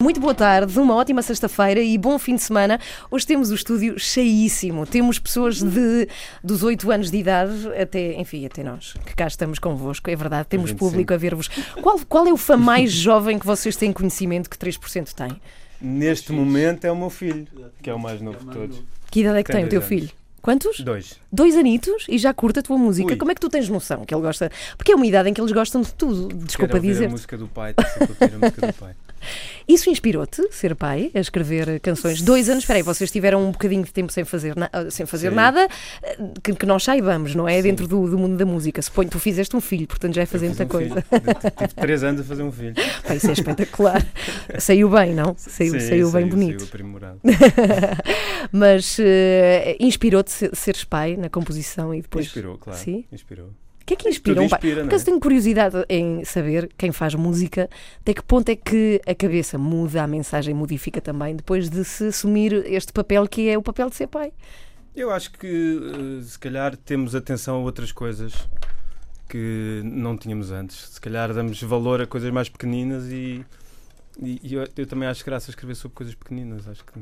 Muito boa tarde, uma ótima sexta-feira e bom fim de semana. Hoje temos o estúdio cheíssimo. Temos pessoas de, dos 8 anos de idade até, enfim, até nós, que cá estamos convosco, é verdade. Temos 25. público a ver-vos. Qual, qual é o fã mais jovem que vocês têm conhecimento que 3% tem? Neste momento é o meu filho, que é o mais novo de todos. Que idade é que tem, Tem o teu anos. filho? Quantos? Dois. Dois anitos e já curta a tua música. Ui. Como é que tu tens noção que ele gosta? Porque é uma idade em que eles gostam de tudo. Desculpa Quero dizer. a música do pai, a música do pai. Isso inspirou-te, ser pai, a escrever canções? Dois anos, espera aí, vocês tiveram um bocadinho de tempo sem fazer, na- sem fazer Sim. nada, eh, que, que nós saibamos, não é? Sim. Dentro do, do mundo da música. Suponho que tu fizeste um filho, portanto já é fazer muita um coisa. filho. Tive- três anos a fazer um filho. Pá, isso é espetacular. saiu bem, não? Saiu, Sim, saiu bem bonito. Saiu aprimorado. Mas eh, inspirou-te ser- seres pai na composição e depois. Inspirou, claro. Sim? Inspirou. O que é que inspira um pai? inspira, Por não acaso é? tenho curiosidade em saber quem faz música, até que ponto é que a cabeça muda, a mensagem modifica também, depois de se assumir este papel que é o papel de ser pai. Eu acho que eh, se calhar temos atenção a outras coisas que não tínhamos antes. Se calhar damos valor a coisas mais pequeninas e, e- eu, eu também acho graça a escrever sobre coisas pequeninas. Acho que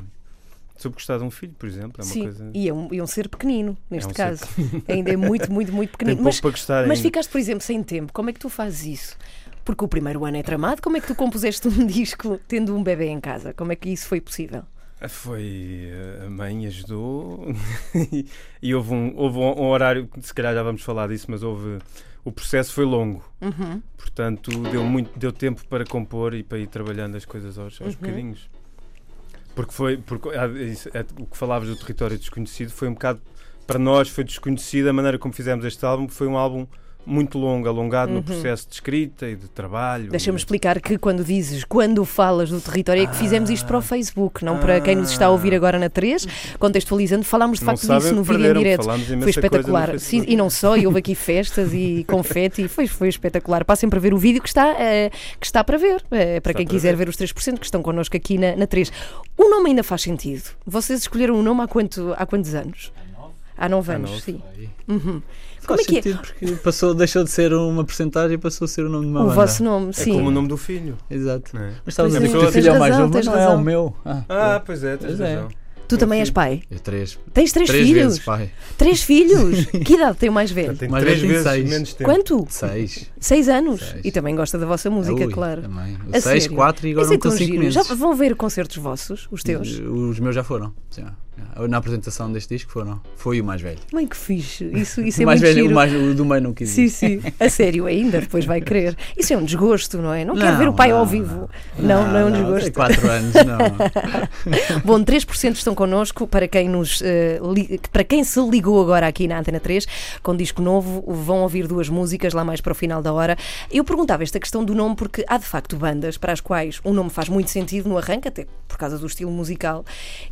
sobre gostar de um filho, por exemplo, é uma Sim, coisa. e é um, e um ser pequenino, neste um ser caso. Ainda é muito, muito, muito Tem pequenino. pouco Mas, para gostar mas ainda. ficaste, por exemplo, sem tempo. Como é que tu fazes isso? Porque o primeiro ano é tramado. Como é que tu compuseste um disco tendo um bebê em casa? Como é que isso foi possível? Foi eh, a mãe ajudou e, houve, um, houve um, um horário, se calhar já vamos falar disso, mas houve o processo foi longo, Uhum. portanto deu muito deu tempo para compor e para ir trabalhando as coisas aos, aos Uhum. bocadinhos. Porque foi porque isso, é, o que falavas do território desconhecido foi um bocado para nós foi desconhecido a maneira como fizemos este álbum, foi um álbum muito longo, alongado Uhum. no processo de escrita e de trabalho. Deixa-me explicar que quando dizes, quando falas do território, é que fizemos isto para o Facebook, não para quem nos está a ouvir agora na 3. Contextualizando, falámos de Não facto disso no vídeo em direto. Foi espetacular. Sim, e não só, e houve aqui festas e confete, e foi, foi espetacular. Passem para ver o vídeo que está, eh, que está para ver, eh, para Está quem para quiser ver. ver os 3% que estão connosco aqui na, na 3. O nome ainda faz sentido. Vocês escolheram o nome há, quanto, há quantos anos? Há nove Há anos, sim. Aí. Uhum. Faz Como é que é? porque passou, deixou de ser uma porcentagem e passou a ser o nome de uma O banda. vosso nome, É sim. como o nome do filho. Exato. É? Mas estava a dizer é, que o teu filho é o mais novo, mas não é o meu. Ah, Ah, pois é, tens Pois é. razão. Tu também és pai? eu três, Tens três, três filhos? vezes pai. Três filhos? que idade tem o mais velho? Tem Mais três vezes seis. menos tempo. Quanto? Seis. Seis anos. Seis. E também gosta da vossa música, Ui, claro. Também. Seis, sério? quatro e agora é vão com tão cinco meses. Já vão ver concertos vossos, os teus? Os meus já foram. Já. Já. Na apresentação deste disco foram. Foi o mais velho. Mãe, que fixe. Isso, isso é o mais muito velho, giro. o, mais, o do meio não quis Sim, sim. A sério, ainda depois vai querer. Isso é um desgosto, não é? Não, quero Não, ver o pai não, ao vivo. Não, não, é um desgosto. Tem quatro anos, não. Bom, 3% estão connosco para quem, nos, eh, li- para quem se ligou agora aqui na Antena 3 com disco novo, vão ouvir duas músicas lá mais para o final da hora. Eu perguntava esta questão do nome porque há de facto bandas para as quais um nome faz muito sentido no arranque, até por causa do estilo musical,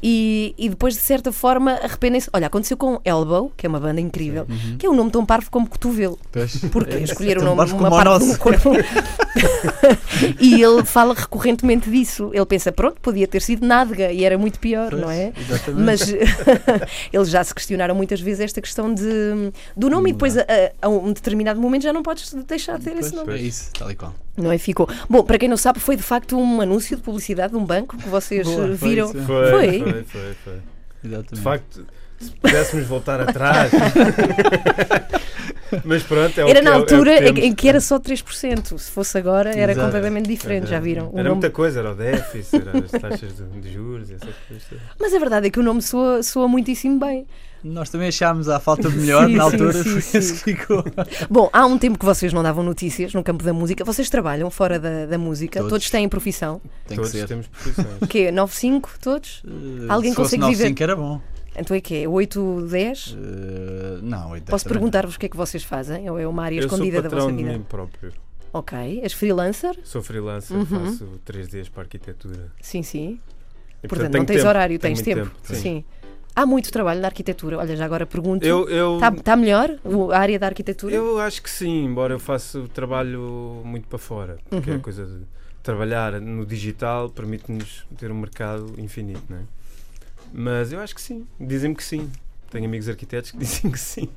e, e depois de certa forma arrependem-se. Olha, aconteceu com Elbow, que é uma banda incrível, que é um nome tão parvo como cotovelo. Pois. Porque escolheram Tão um nome, parvo uma o parte do corpo. e ele fala recorrentemente disso. Ele pensa, pronto, podia ter sido nádega e era muito pior, Pois, não é? Exatamente. Mas eles já se questionaram muitas vezes esta questão de, do nome e depois a, a- um determinado momento já não podes deixar de ter Pois, esse nome. É isso, tal e qual. Não é? Ficou. Bom, para quem não sabe, foi de facto um anúncio de publicidade de um banco que vocês Boa, eh, foi viram. isso. Foi, Foi? foi, foi, foi. Exatamente. De facto, se pudéssemos voltar atrás. Mas pronto, é o Era que na é é o altura que em que era só 3%. Se fosse agora, era Exato. completamente diferente. Já Era- viram? Era nome- muita coisa, era o déficit, era as taxas de, de juros, essas coisas. Mas a verdade é que o nome soa, soa muitíssimo bem. Nós também achámos a falta de melhor Sim, na altura, sim, foi sim. esse que ficou. Bom, há um tempo que vocês não davam notícias no campo da música. Vocês trabalham fora da, da música. Todos. Todos. têm profissão. Tem Todos que ser. temos profissões. O quê? 9-5? Todos? Eh, Alguém se fosse consegue viver? 9,5 era bom. Então é quê? 8, 10? Eh, não, 8, Posso perguntar-vos o que é que vocês fazem? Ou é uma área Eu sou escondida da vossa de vida? mim próprio. Ok. És freelancer? Sou freelancer, Uhum. faço 3Ds para arquitetura. Sim, sim. E, Portanto, tenho não tens tempo, horário, tenho tens muito tempo. sim. Sim. Há muito trabalho na arquitetura. Olha, já agora pergunto. Eu, eu, Está tá melhor a área da arquitetura? eu acho que sim, embora eu faça o trabalho muito para fora. Porque Uhum. a coisa de trabalhar no digital permite-nos ter um mercado infinito, não é? Mas eu acho que sim. Dizem-me que sim. Tenho amigos arquitetos que dizem que sim.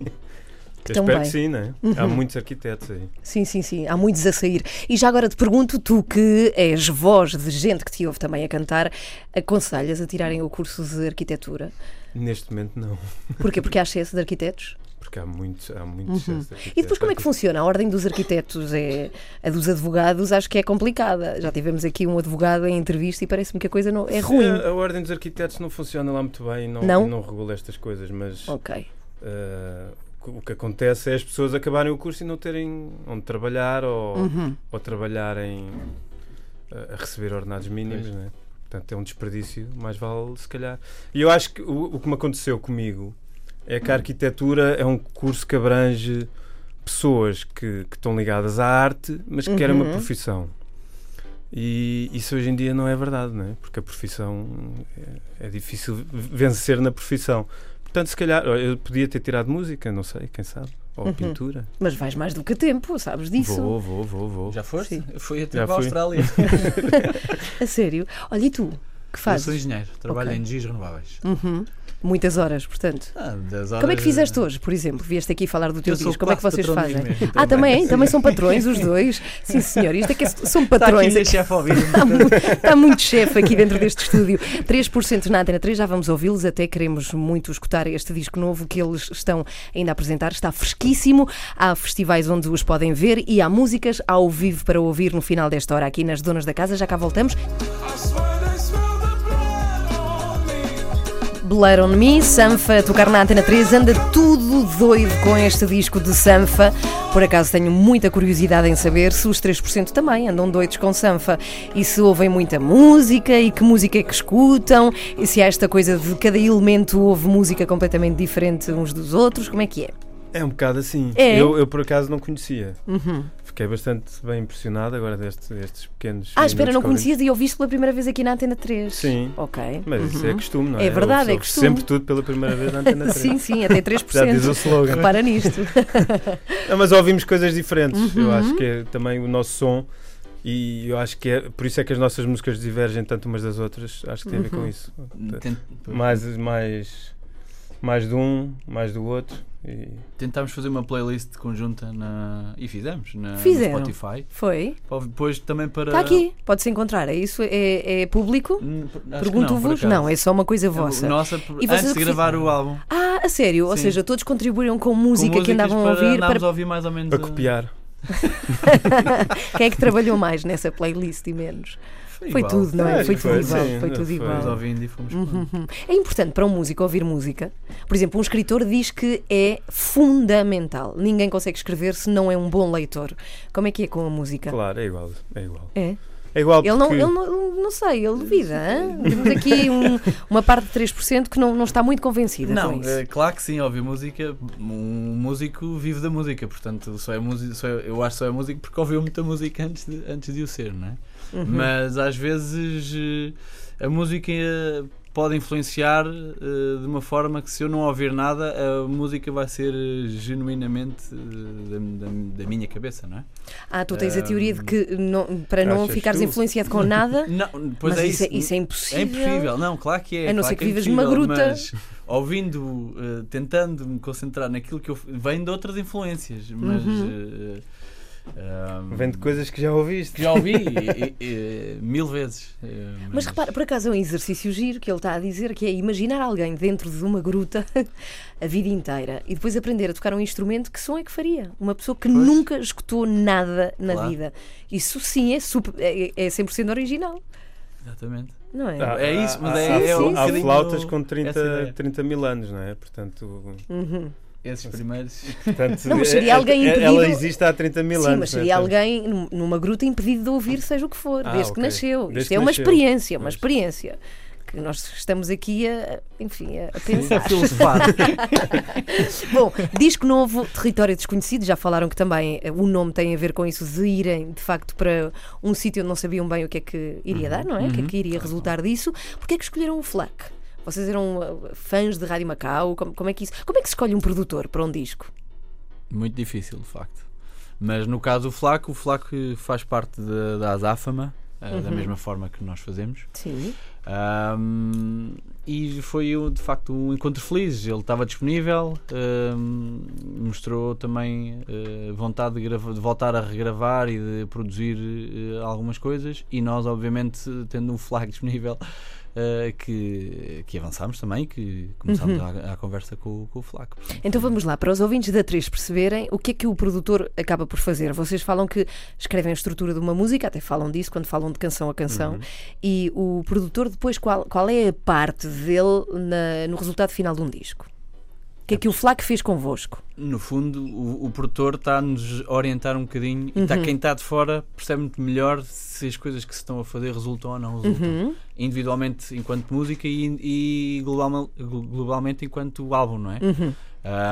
Eu Também. espero que sim, né? Há Uhum. muitos arquitetos aí. Sim, sim, sim. Há muitos a sair. E já agora te pergunto, tu que és voz de gente que te ouve também a cantar, aconselhas a tirarem o curso de arquitetura? Neste momento, não. Porquê? Porque há excesso de arquitetos? Porque há muitos, há muitos excesso de Uhum. E depois arquitetos. como é que funciona? A ordem dos arquitetos é a dos advogados, acho que é complicada. Já tivemos aqui um advogado em entrevista e parece-me que a coisa não é ruim. A, a ordem dos arquitetos não funciona lá muito bem e não, Não? não regula estas coisas, mas Ok. eh, o que acontece é as pessoas acabarem o curso e não terem onde trabalhar ou, Uhum. ou trabalharem eh, a receber ordenados mínimos, Pois. né? Portanto, é um desperdício, mais vale se calhar. E eu acho que o, o que me aconteceu comigo é que a arquitetura é um curso que abrange pessoas que, que estão ligadas à arte, mas que querem uma Uhum. profissão. E isso hoje em dia não é verdade, não é? Porque a profissão é, é difícil vencer na profissão. Portanto, se calhar eu podia ter tirado música, não sei, quem sabe, ou Uhum. pintura. Mas vais mais do que tempo, sabes disso? Vou, vou, vou, vou. Já foste? Sim. Para a fui. Austrália. A sério? Olha, e tu? Que Eu fazes? sou engenheiro, trabalho Ok. em energias renováveis. Uhum. Muitas horas, portanto. Ah, das Como é que horas- fizeste hoje, por exemplo? Vieste aqui falar do teu Eu disco. Como é que vocês fazem? dos mesmos, Ah, também? Sim. Também são patrões os dois? Sim, senhor. Isto é que é- são Está aqui patrões. chefe ao vídeo. Está muito, está muito chefe aqui dentro deste estúdio. 3% na Antena 3, já vamos ouvi-los, até queremos muito escutar este disco novo que eles estão ainda a apresentar. Está fresquíssimo, há festivais onde os podem ver e há músicas ao vivo para ouvir no final desta hora aqui nas Donas da Casa. Já cá voltamos. Blood on Me, Sanfa, tocar na Antena 3, anda tudo doido com este disco de Sanfa. Por acaso tenho muita curiosidade em saber se os 3% também andam doidos com Sanfa e se ouvem muita música e que música é que escutam e se há esta coisa de cada elemento ouve música completamente diferente uns dos outros, como é que é? É um bocado assim. É? Eu, eu, por acaso não conhecia. Uhum. Fiquei bastante bem impressionado agora deste, destes pequenos. Ah, espera, não conhecias e ouviste pela primeira vez aqui na Antena 3? Sim. Ok. Mas isso é Uhum. costume, não É é? verdade, é costume. Sempre tudo pela primeira vez na antena 3. Sim, sim, até 3%. Já diz o slogan. Repara nisto. Não, mas ouvimos coisas diferentes. Eu Uhum. acho que é também o nosso som. E eu acho que é por isso é que as nossas músicas divergem tanto umas das outras. Acho que tem a ver Uhum. com isso. Tent- Mais, mais, mais de um, mais do outro. E Tentámos fazer uma playlist conjunta na... e fizemos na no Fizeram. Spotify. Foi? Depois também para. Está aqui, pode-se encontrar. É isso? É, é público? Não, Pergunto-vos. acaso. não, é só uma coisa É vossa. Nossa, E vocês antes o de gravar o álbum. Ah, a sério? Ou Sim. seja, todos contribuíram com música com que andavam a ouvir. para a ouvir mais ou menos. a a- copiar. Quem é que trabalhou mais nessa playlist e menos? Foi tudo, não é? Acho Foi que tudo foi, igual. sim, Foi tudo igual. Fomos ouvindo e fomos Uhum. É importante para um músico ouvir música. Por exemplo, um escritor diz que é fundamental. Ninguém consegue escrever se não é um bom leitor. Como é que é com a música? Claro, é igual. É igual. É? É igual Ele não, porque- ele não, não sei, ele duvida. Temos aqui um- uma parte de 3% que não, não está muito convencida com Não, isso. é claro que sim, ouvir música. Um músico vive da música, portanto, só é música, só é- eu acho que só é músico porque ouviu muita música antes de, antes de o ser, não é? Uhum. Mas às vezes eh, a música eh, pode influenciar eh, de uma forma que se eu não ouvir nada, a música vai ser genuinamente da, da- da minha cabeça, não é? Ah, tu tens a teoria de que não- para não ficares tu? influenciado com nada, Não, pois mas é isso, é, isso. isso é impossível. É impossível, não, claro que é. A não claro ser que é vivas numa impossível, gruta. Mas ouvindo, tentando me concentrar naquilo que eu. vem de outras influências, mas. Uhum. eh, ahm, Vem de coisas que já ouviste. que já ouvi e- e- e- mil vezes. eh, Mas repara, por acaso é um exercício giro que ele está a dizer, que é imaginar alguém dentro de uma gruta a vida inteira e depois aprender a tocar um instrumento, que som é que faria? Uma pessoa que Pois. nunca escutou nada na Claro. vida. Isso sim é, super, é, é 100% original, Exatamente. não é? Ah, É isso, mas há- é- há, é um há flautas com essa 30, ideia. 30 mil anos, não é? Portanto, Uhum. Esses primeiros. portanto Não, mas seria é- alguém é- impedido- Ela existe há 30 mil Sim, anos. mas é? seria Portanto, alguém num- numa gruta impedido de ouvir, seja o que for, Ah, desde que ok. nasceu. Desde Isto que é uma nasceu. experiência, uma experiência. Que nós estamos aqui a, enfim, a, pensar. Bom, disco novo, Território Desconhecido, já falaram que também eh, o nome tem a ver com isso de irem de facto para um sítio onde não sabiam bem o que é que iria dar, não é? O que é que iria resultar disso. Porquê é que escolheram o FLAC? Vocês eram eh, fãs de Rádio Macau? Como, como é que isso, como é que se escolhe um produtor para um disco? Muito difícil, de facto. Mas no caso do Flaco, o Flaco faz parte da, da Azáfama, eh, da Uhum. mesma forma que nós fazemos. Sim. Ahm, e foi um, de facto um encontro feliz. Ele estava disponível, hum, mostrou também eh, vontade de, de voltar a regravar e de produzir eh, algumas coisas. E nós, obviamente, tendo um flag disponível, eh, que, que avançámos também, que começámos a, a conversa com, o- com o flag. portanto, Então vamos lá, para os ouvintes da 3 perceberem o que é que o produtor acaba por fazer. Vocês falam que escrevem a estrutura de uma música, até falam disso quando falam de canção a canção, Uhum. e o produtor depois qual, qual é a parte dele na- no resultado final de um disco? O que é que o Flac fez convosco? No fundo, o, o produtor está-nos a orientar um bocadinho e está Uhum. quem está de fora percebe muito melhor se as coisas que se estão a fazer resultam ou não resultam. Uhum. Individualmente enquanto música e, e global- globalmente enquanto álbum, não é? Uhum.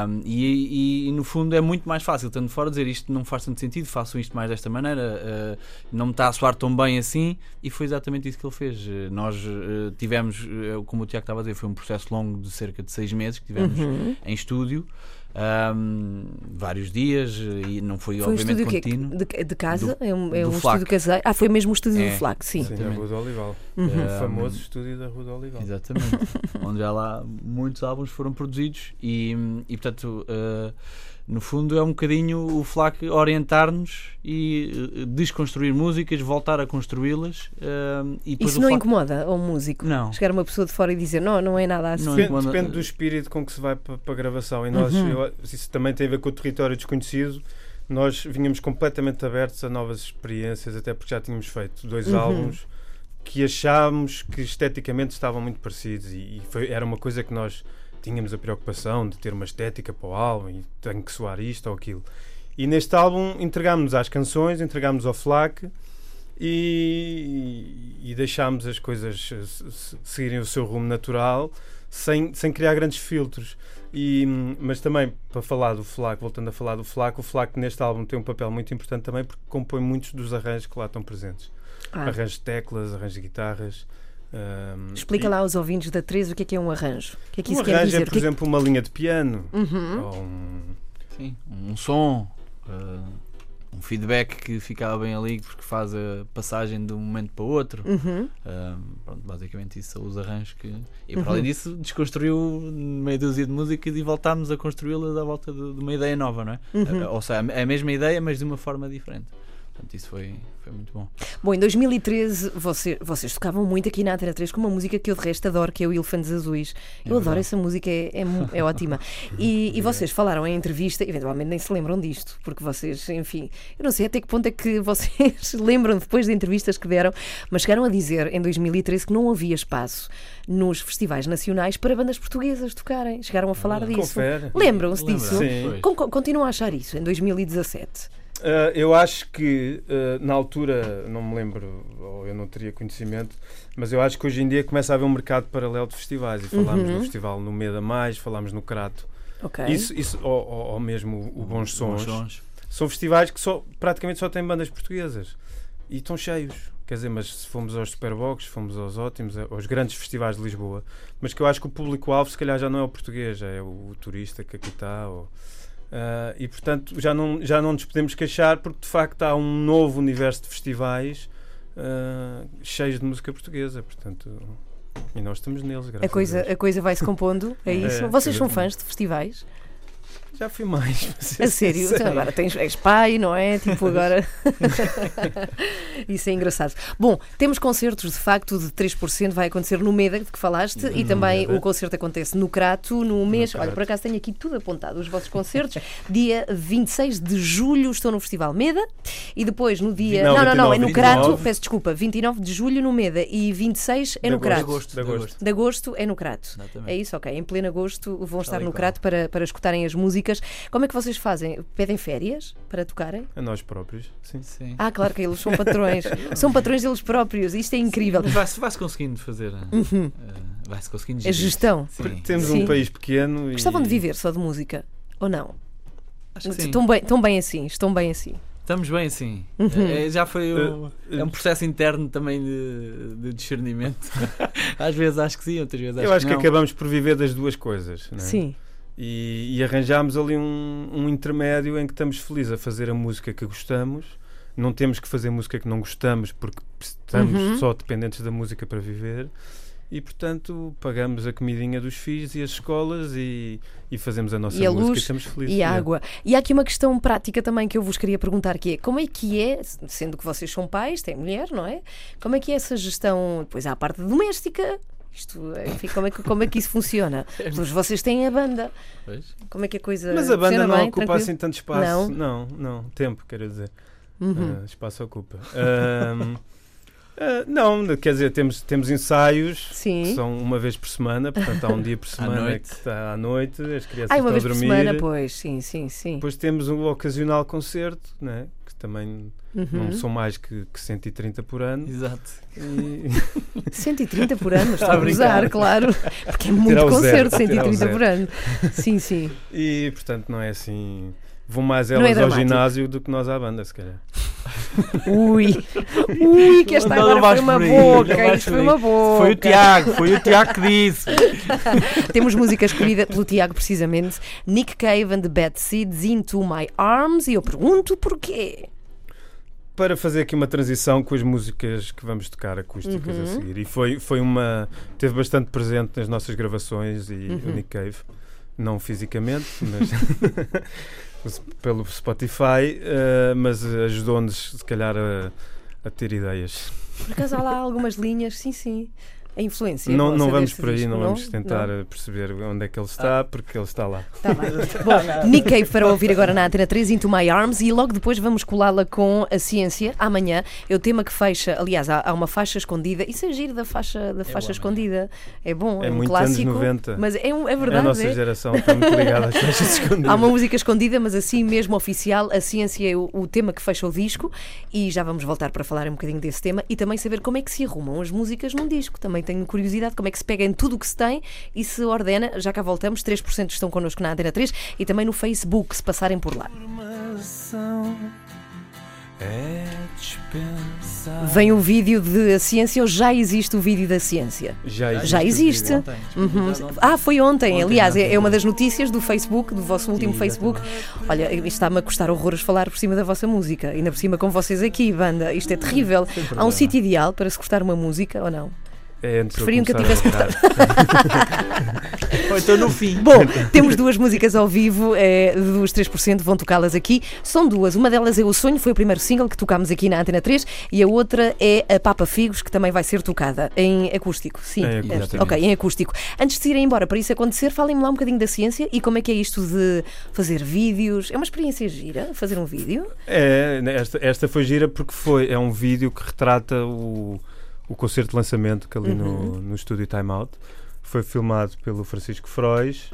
Um, e, e- e, no fundo é muito mais fácil, estando de fora, dizer isto não faz tanto sentido, faço isto mais desta maneira, uh, não me está a soar tão bem assim, e foi exatamente isso que ele fez. Uh, nós uh, tivemos, uh, como o Tiago estava a dizer, foi um processo longo de cerca de seis meses que tivemos Uhum. em estúdio, um, vários dias, e não foi, Foi um obviamente estúdio que contínuo. de, de casa? Do- é um, é um estúdio caseiro? Ah, foi mesmo o estúdio É. do Flac, sim. Sim, da Exatamente. Rua do Olival. Uhum. O Um, famoso estúdio da Rua do Olival. Exatamente. onde já lá muitos álbuns foram produzidos e, e portanto, uh, no fundo é um bocadinho o FLAC orientar-nos e uh, desconstruir músicas, voltar a construí-las uh, e depois Isso não FLAC... incomoda ao músico? Não. Chegar uma pessoa de fora e dizer não, não é nada assim. Não Depende, incomoda- depende do espírito com que se vai para, para a gravação. E nós, Uhum. eu- isso também tem a ver com o território desconhecido. Nós vinhamos completamente abertos a novas experiências, até porque já tínhamos feito dois Uhum. álbuns que achámos que esteticamente estavam muito parecidos. E, e foi- era uma coisa que nós tínhamos a preocupação de ter uma estética para o álbum e tem que soar isto ou aquilo. E neste álbum entregámos às canções, entregámos ao FLAC e, e deixámos as coisas se- se- seguirem o seu rumo natural sem, sem criar grandes filtros. E, mas também, para falar do FLAC, voltando a falar do FLAC, o FLAC neste álbum tem um papel muito importante também porque compõe muitos dos arranjos que lá estão presentes. Ah, Arranjos de teclas, arranjos de guitarras. Hum, explica e- lá aos ouvintes da 13 o que é que é um arranjo. O que é que Um isso quer arranjo dizer? é, por que é que- exemplo, uma linha de piano. Uhum. Ou um, Sim, um som, uh, um feedback que ficava bem ali porque faz a passagem de um momento para o outro. Uhum. Um, pronto, basicamente isso são os arranjos que. E para Uhum. além disso, desconstruiu meia dúzia de músicas e voltámos a construí-las à volta de, de uma ideia nova, não é? Uhum. A- Ou seja, a mesma ideia, mas de uma forma diferente. Portanto, isso foi, foi muito bom. Bom, em 2013 você- vocês tocavam muito aqui na Antena 3 com uma música que eu de resto adoro, que é o Elefantes Azuis. É eu adoro verdade. essa música, é, é, é ótima. E, e vocês falaram em entrevista, eventualmente nem se lembram disto, porque vocês, enfim, eu não sei até que ponto é que vocês lembram depois de entrevistas que deram, mas chegaram a dizer em 2013 que não havia espaço nos festivais nacionais para bandas portuguesas tocarem. Chegaram a falar disso. Confere. Lembram-se Lembra? disso? Sim. Continuam a achar isso em 2017. Uh, eu acho que uh, na altura, não me lembro, ou eu não teria conhecimento, mas eu acho que hoje em dia começa a haver um mercado paralelo de festivais. E falámos Uhum. no festival no Meda Mais, falámos no Crato. Ok. Isso, isso ou, ou- ou mesmo o Bons Sons. sons. São festivais que só, praticamente só têm bandas portuguesas. E estão cheios. Quer dizer, mas se fomos aos Superbox, fomos aos ótimos, aos grandes festivais de Lisboa, mas que eu acho que o público-alvo se calhar já não é o português, já é o, o turista que aqui está. Ou, ah, e portanto já não, já não nos podemos queixar porque de facto há um novo universo de festivais ah, cheios de música portuguesa. Portanto, e nós estamos neles, graças A coisa, Deus. a coisa vai se compondo, é É, isso? Vocês são fãs de festivais? Já fui mais. A sério? Então, agora tens, és pai, não é? Tipo, agora. Isso é engraçado. Bom, temos concertos de facto de 3%, vai acontecer no MEDA, de que falaste, e No também MEDA. o concerto acontece no Crato, no mês. Olha, Crato. por acaso tenho aqui tudo apontado, os vossos concertos. dia 26 de julho estou no Festival Meda, e depois no dia. Não, Não, não, não, é no 29, Crato, 29. peço desculpa, 29 de julho no Meda e 26 é De no agosto. Crato. agosto, De agosto. De agosto é no Crato. Exatamente. É isso, ok. Em pleno agosto vão estar Tal e no qual. Crato para, para escutarem as músicas. Como é que vocês fazem? Pedem férias para tocarem? A nós próprios, sim. Sim. Ah, claro que eles são patrões. são patrões deles próprios. Isto é incrível. Vai-se vai-se conseguindo fazer. Uhum. uh, vai-se conseguindo gerir. gestão. Sim. Temos Sim. um país pequeno e. Gostavam de viver só de música? Ou não? Acho que sim. Estão bem, estão bem assim, estão bem assim. Estamos bem assim. Uhum. É, já foi um, Eh, é um processo interno também de, de discernimento. Às vezes acho que sim, outras vezes acho Eu acho que, não. acabamos por viver das duas coisas. não é? Sim. E, e arranjámos ali um, um intermédio em que estamos felizes a fazer a música que gostamos. Não temos que fazer música que não gostamos porque estamos Uhum. só dependentes da música para viver. e portanto pagamos a comidinha dos filhos e as escolas e, e fazemos a nossa E a música luz e estamos felizes. E a É. água. E há aqui uma questão prática também que eu vos queria perguntar que é como é que é, sendo que vocês são pais, têm mulher, não é? Como é que é essa gestão, depois há a parte doméstica, isto, enfim, como é que, como é que isso funciona? Depois vocês têm a banda, Pois. como é que a coisa Mas a banda não bem, ocupa tranquilo? assim tanto espaço. Não? não, não, tempo, quero dizer. Uhum. Ah, espaço ocupa. Ahm, ah, não, quer dizer, temos, temos ensaios Sim. que são uma vez por semana, portanto há um dia por semana noite. que está à noite, as crianças Ah, uma estão vez a por dormir. semana, pois, sim, sim, sim. Depois temos um ocasional concerto, né? Também Uhum. não são mais que, que 130 por ano. Exato. E- 130 por ano, estou Está a usar, claro, porque é muito concerto, tirar o 130 zero. por ano. Sim, sim. E, portanto não é assim. Vão mais é elas ao dramático. ginásio do que nós à banda, se calhar. Ui, ui, que esta Não, agora foi uma boca, isto foi uma boca. Foi o Tiago, foi o Tiago que disse. Temos música escolhida pelo Tiago, precisamente. Nick Cave and the Bad Seeds Into My Arms. E eu pergunto porquê. Para fazer aqui uma transição com as músicas que vamos tocar acústicas Uhum. a seguir. E foi, foi uma. Teve bastante presente nas nossas gravações e Uhum. o Nick Cave. Não fisicamente, mas pelo Spotify, eh, mas ajudou-nos, se calhar, a, a ter ideias. Por acaso há lá algumas linhas, sim, sim. A influência. Não, não vamos por aí, disco, não vamos tentar Não? perceber onde é que ele está, porque ele está lá. Tá bem. Bom, Nick Cave para ouvir agora na Antena 3 Into My Arms e logo depois vamos colá-la com a ciência. Amanhã é o tema que fecha. Aliás, há, há uma faixa escondida. Isso é giro da faixa, da faixa bom, escondida. É bom, é, É um muito anos clássico. 90. Mas é, um, é a verdade. nossa é. geração está muito ligada às faixas escondidas. Há uma música escondida, mas assim mesmo oficial. A ciência é o, o tema que fecha o disco e já vamos voltar para falar um bocadinho desse tema e também saber como é que se arrumam as músicas num disco. Também tenho curiosidade como é que se pega em tudo o que se tem e se ordena. Já cá voltamos, 3% estão connosco na Antena 3 e também no Facebook, se passarem por lá. É. Vem o vídeo de A Ciência ou já existe o vídeo da ciência? Já existe. Já existe. Ontem, Uhum. Ah, foi ontem. Ontem, Aliás, é, ontem. é uma das notícias do Facebook, do vosso último Sim, Facebook. Olha, isto está-me a custar horrores falar por cima da vossa música. Ainda por cima com vocês aqui, banda. Isto é terrível. Há um sítio ideal para se cortar uma música ou não? É antes Preferiam que eu tivesse tocar. Ou então no fim. Bom, temos duas músicas ao vivo é, dos 3%, vão tocá-las aqui. São duas. Uma delas é O Sonho, foi o primeiro single que tocámos aqui na Antena 3, e a outra é a Papa Figos, que também vai ser tocada em acústico. Sim, Em é, acústico. ok, em acústico. Antes de irem embora para isso acontecer, falem-me lá um bocadinho da ciência e como é que é isto de fazer vídeos. É uma experiência gira fazer um vídeo? É, né, esta, esta foi gira porque foi, é um vídeo que retrata o, o concerto de lançamento que ali Uhum. no, no estúdio Time Out. Foi filmado pelo Francisco Frois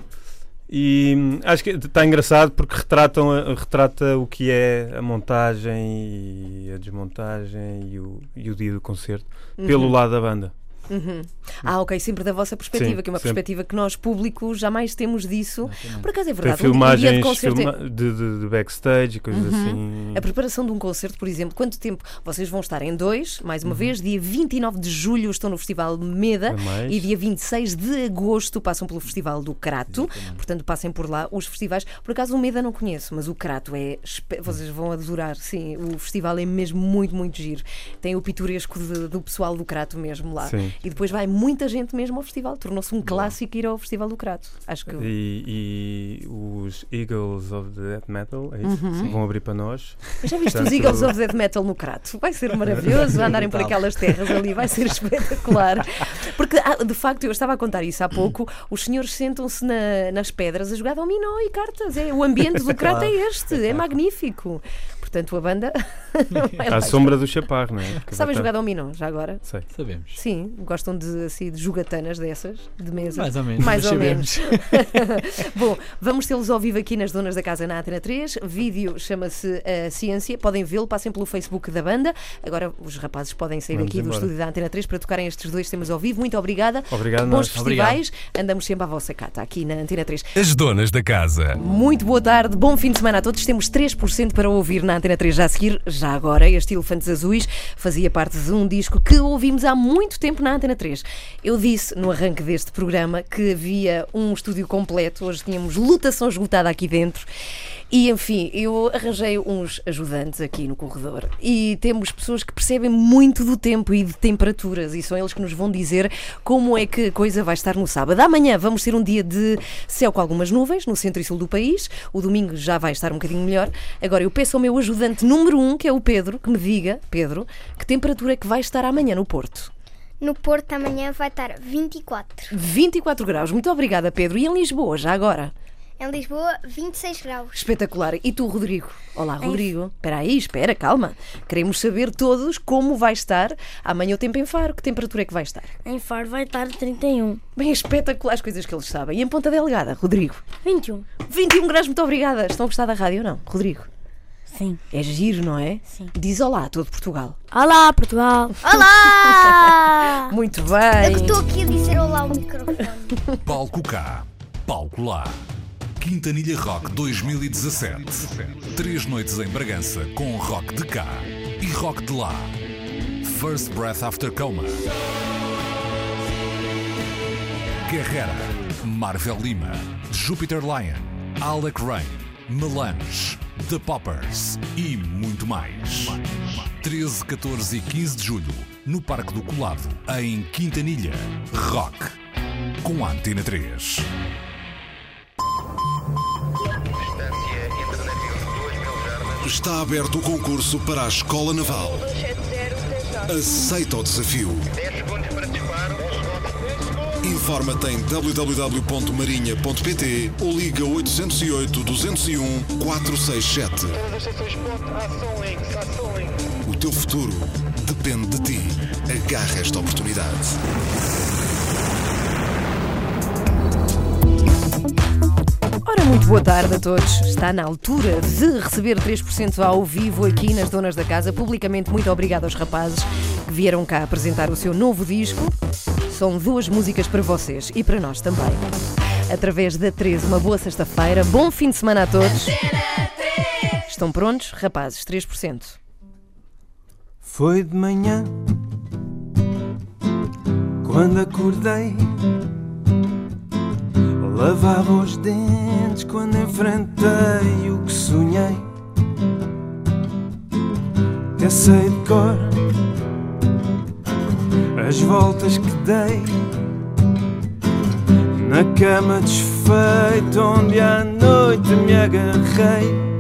e hum, acho que está engraçado porque retratam, retrata o que é a montagem e a desmontagem e o, e o dia do concerto pelo Uhum. lado da banda. Uhum. Ah, ok, sempre da vossa perspectiva, Sim, que é uma sempre. perspectiva que nós, público, jamais temos disso. Por acaso é Tem verdade. um dia de filmagens concerto é- filma- de, de- de backstage e coisas Uhum. assim. A preparação de um concerto, por exemplo, quanto tempo? Vocês vão estar em dois, mais Uhum. uma vez, dia 29 de julho estão no Festival Meda mais. e dia 26 de agosto passam pelo Festival do Crato. Portanto, passem por lá os festivais. Por acaso o Meda não conheço, mas o Crato é. Vocês vão adorar, sim. O festival é mesmo muito, muito giro. Tem o pitoresco de- do pessoal do Crato mesmo lá. Sim. E depois vai muita gente mesmo ao festival. Tornou-se um clássico ir ao Festival do Crato. Acho que. E, e os Eagles of the Death Metal é isso? Uhum. vão abrir para nós. Mas já viste os Portanto, Eagles of Death Metal no Crato? Vai ser maravilhoso andarem por aquelas terras ali, vai ser espetacular. Porque, ah, de facto, eu estava a contar isso há pouco, os senhores sentam-se na- nas pedras a jogar dominó e cartas. É, o ambiente do Crato é este, é magnífico. Portanto, a banda. lá. À sombra do chaparro, não é? Porque Sabem vai jogar dominó, já agora? Sei. Sabemos. Sim, gostam de, assim, de jogatanas dessas, de mesa. Mais ou menos. Mais ou sabemos. Bom, vamos tê-los ao vivo aqui nas Donas da Casa na Antena 3. Vídeo chama-se a Ciência. Podem vê-lo, passem pelo Facebook da banda. Agora os rapazes podem sair Vamos aqui do embora. estúdio da Antena 3 para tocarem estes dois temas ao vivo. Muito obrigada. Obrigado, Bons nós. festivais. Andamos sempre à vossa cata aqui na Antena 3. As donas da casa. Muito boa tarde, bom fim de semana a todos. Temos 3% para ouvir na Antena 3 já a seguir. Já agora, este Elefantes Azuis fazia parte de um disco que ouvimos há muito tempo na Antena 3. Eu disse no arranque deste programa que havia um estúdio completo, hoje tínhamos lutação esgotada aqui dentro. E enfim, eu arranjei uns ajudantes aqui no corredor e temos pessoas que percebem muito do tempo e de temperaturas e são eles que nos vão dizer como é que a coisa vai estar no sábado. Amanhã vamos ter um dia de céu com algumas nuvens no centro e sul do país. O domingo já vai estar um bocadinho melhor. Agora eu peço ao meu ajudante número um, que é o Pedro, que me diga, Pedro, que temperatura é que vai estar amanhã no Porto. No Porto amanhã vai estar 24. 24 graus. Muito obrigada, Pedro. E em Lisboa, já agora? Em Lisboa, 26 graus. Espetacular. E tu, Rodrigo? Olá, Rodrigo. Espera aí, espera, calma. Queremos saber todos como vai estar amanhã o tempo em Faro. Que temperatura é que vai estar? Em Faro vai estar 31. Bem, espetacular as coisas que eles sabem. E em Ponta Delgada, Rodrigo? 21. 21 graus, muito obrigada. Estão a gostar da rádio ou não? Rodrigo? Sim. É giro, não é? Sim. Diz olá a todo Portugal. Olá, Portugal. Olá! Muito Eu bem. que estou aqui a dizer olá ao microfone. Palco cá, palco lá. Quintanilha Rock 2017. Três noites em Bragança com rock de cá e rock de lá. First Breath After Coma. Guerrera, Marvel Lima, Jupiter Lion, Alec Rain, Melange, The Poppers e muito mais. 13, 14 e 15 de julho, no Parque do Colado, em Quintanilha. Rock. Com a Antena 3. Está aberto o concurso para a Escola Naval. Aceita o desafio. Informa-te em www.marinha.pt ou liga 808 201 467. O teu futuro depende de ti. Agarra esta oportunidade. Muito boa tarde a todos. Está na altura de receber 3% ao vivo aqui nas Donas da Casa. Publicamente, muito obrigado aos rapazes que vieram cá apresentar o seu novo disco. São duas músicas para vocês e para nós também. Através da 13, uma boa sexta-feira. Bom fim de semana a todos. Estão prontos? Rapazes, 3%. Foi de manhã quando acordei. Lavava os dentes quando enfrentei o que sonhei. Até sei de cor as voltas que dei. Na cama desfeita onde à noite me agarrei.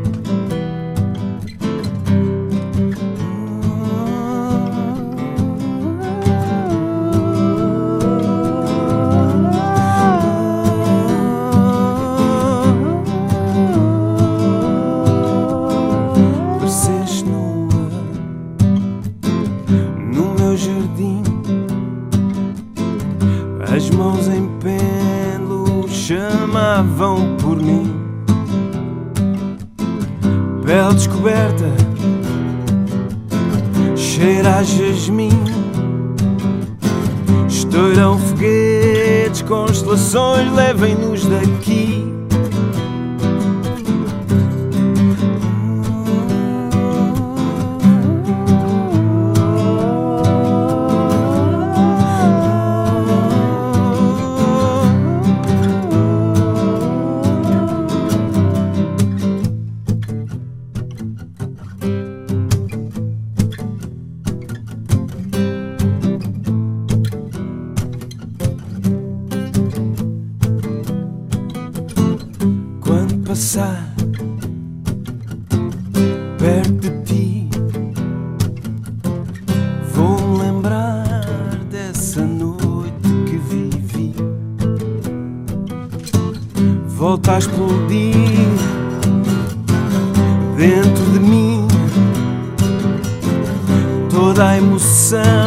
Mim. Pele descoberta, cheira a jasmim. Estouram foguetes, constelações, levem-nos daqui. Volta a explodir dentro de mim. Toda a emoção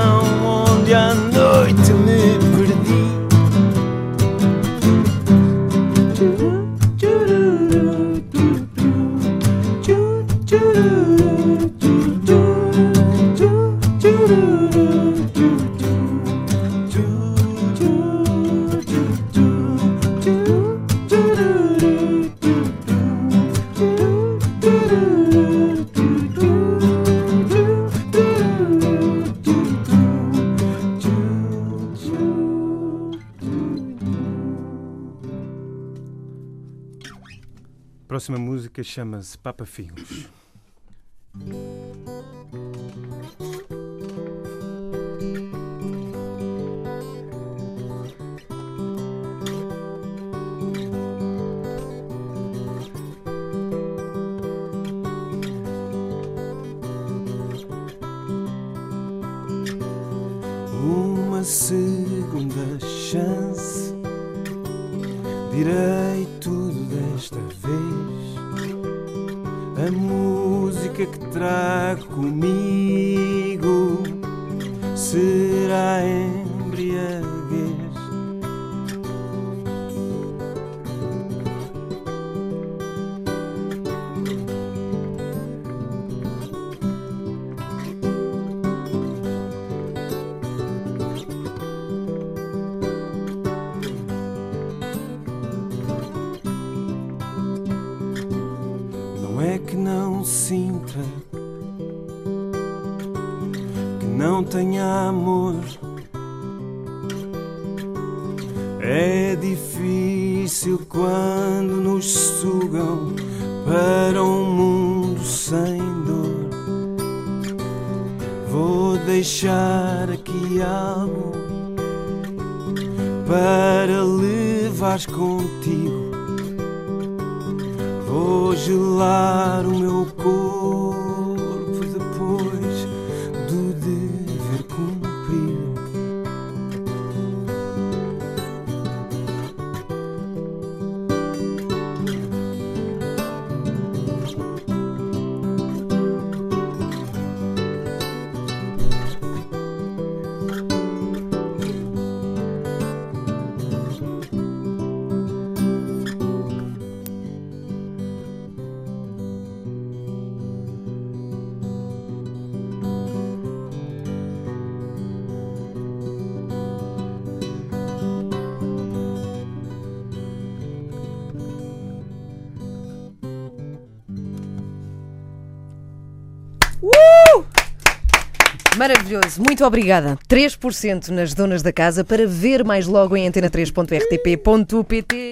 próxima música chama-se Papa Filhos. tenhamos Maravilhoso, muito obrigada. 3% nas donas da casa para ver mais logo em antena3.rtp.pt.